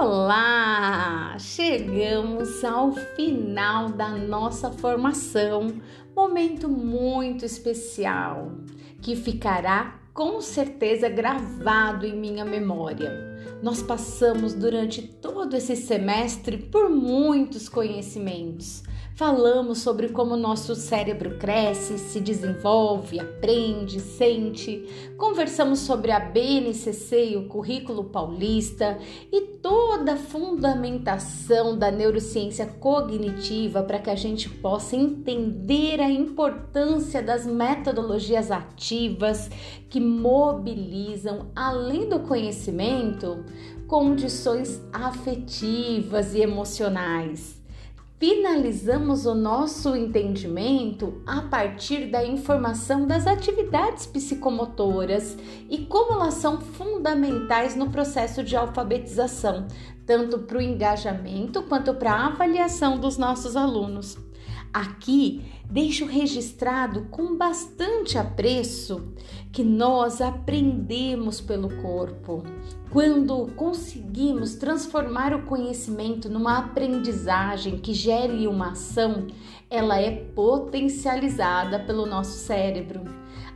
Olá! Chegamos ao final da nossa formação, momento muito especial que ficará com certeza gravado em minha memória. Nós passamos durante todo esse semestre por muitos conhecimentos, Falamos sobre como nosso cérebro cresce, se desenvolve, aprende, sente. Conversamos sobre a BNCC e o currículo paulista e toda a fundamentação da neurociência cognitiva para que a gente possa entender a importância das metodologias ativas que mobilizam, além do conhecimento, condições afetivas e emocionais finalizamos o nosso entendimento a partir da informação das atividades psicomotoras e como elas são fundamentais no processo de alfabetização, tanto para o engajamento quanto para a avaliação dos nossos alunos. Aqui deixo registrado com bastante apreço que nós aprendemos pelo corpo. Quando conseguimos transformar o conhecimento numa aprendizagem que gere uma ação, ela é potencializada pelo nosso cérebro.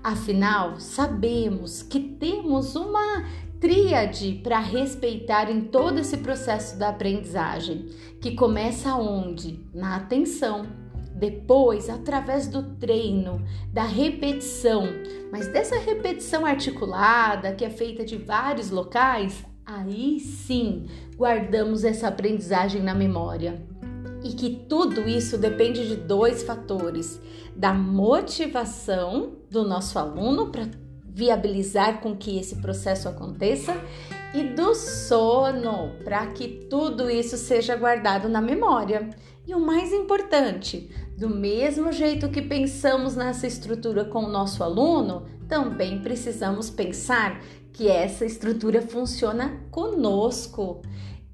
Afinal, sabemos que temos uma tríade para respeitar em todo esse processo da aprendizagem, que começa onde? Na atenção depois, através do treino, da repetição, mas dessa repetição articulada, que é feita de vários locais, aí sim guardamos essa aprendizagem na memória. E que tudo isso depende de dois fatores: da motivação do nosso aluno para viabilizar com que esse processo aconteça e do sono para que tudo isso seja guardado na memória. E o mais importante, do mesmo jeito que pensamos nessa estrutura com o nosso aluno, também precisamos pensar que essa estrutura funciona conosco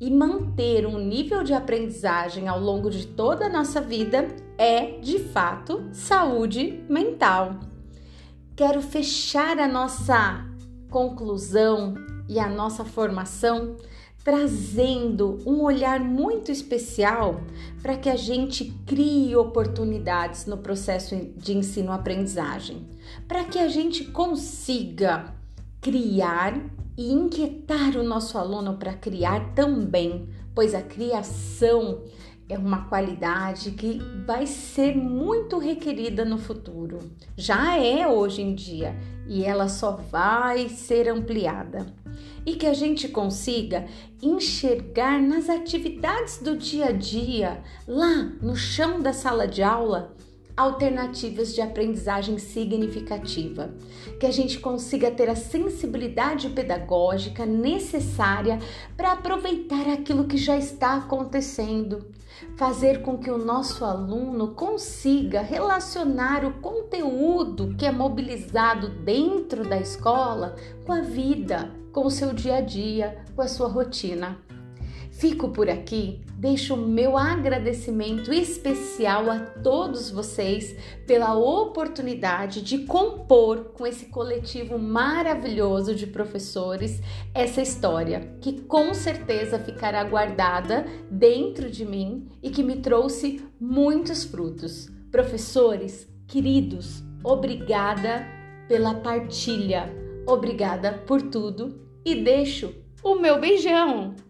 e manter um nível de aprendizagem ao longo de toda a nossa vida é, de fato, saúde mental. Quero fechar a nossa conclusão e a nossa formação trazendo um olhar muito especial para que a gente crie oportunidades no processo de ensino-aprendizagem, para que a gente consiga criar e inquietar o nosso aluno para criar também, pois a criação é uma qualidade que vai ser muito requerida no futuro. Já é hoje em dia e ela só vai ser ampliada e que a gente consiga enxergar nas atividades do dia a dia, lá no chão da sala de aula, alternativas de aprendizagem significativa, que a gente consiga ter a sensibilidade pedagógica necessária para aproveitar aquilo que já está acontecendo, fazer com que o nosso aluno consiga relacionar o conteúdo que é mobilizado dentro da escola com a vida, com o seu dia a dia, com a sua rotina. Fico por aqui, deixo o meu agradecimento especial a todos vocês pela oportunidade de compor com esse coletivo maravilhoso de professores essa história, que com certeza ficará guardada dentro de mim e que me trouxe muitos frutos. Professores queridos, obrigada pela partilha, obrigada por tudo e deixo o meu beijão!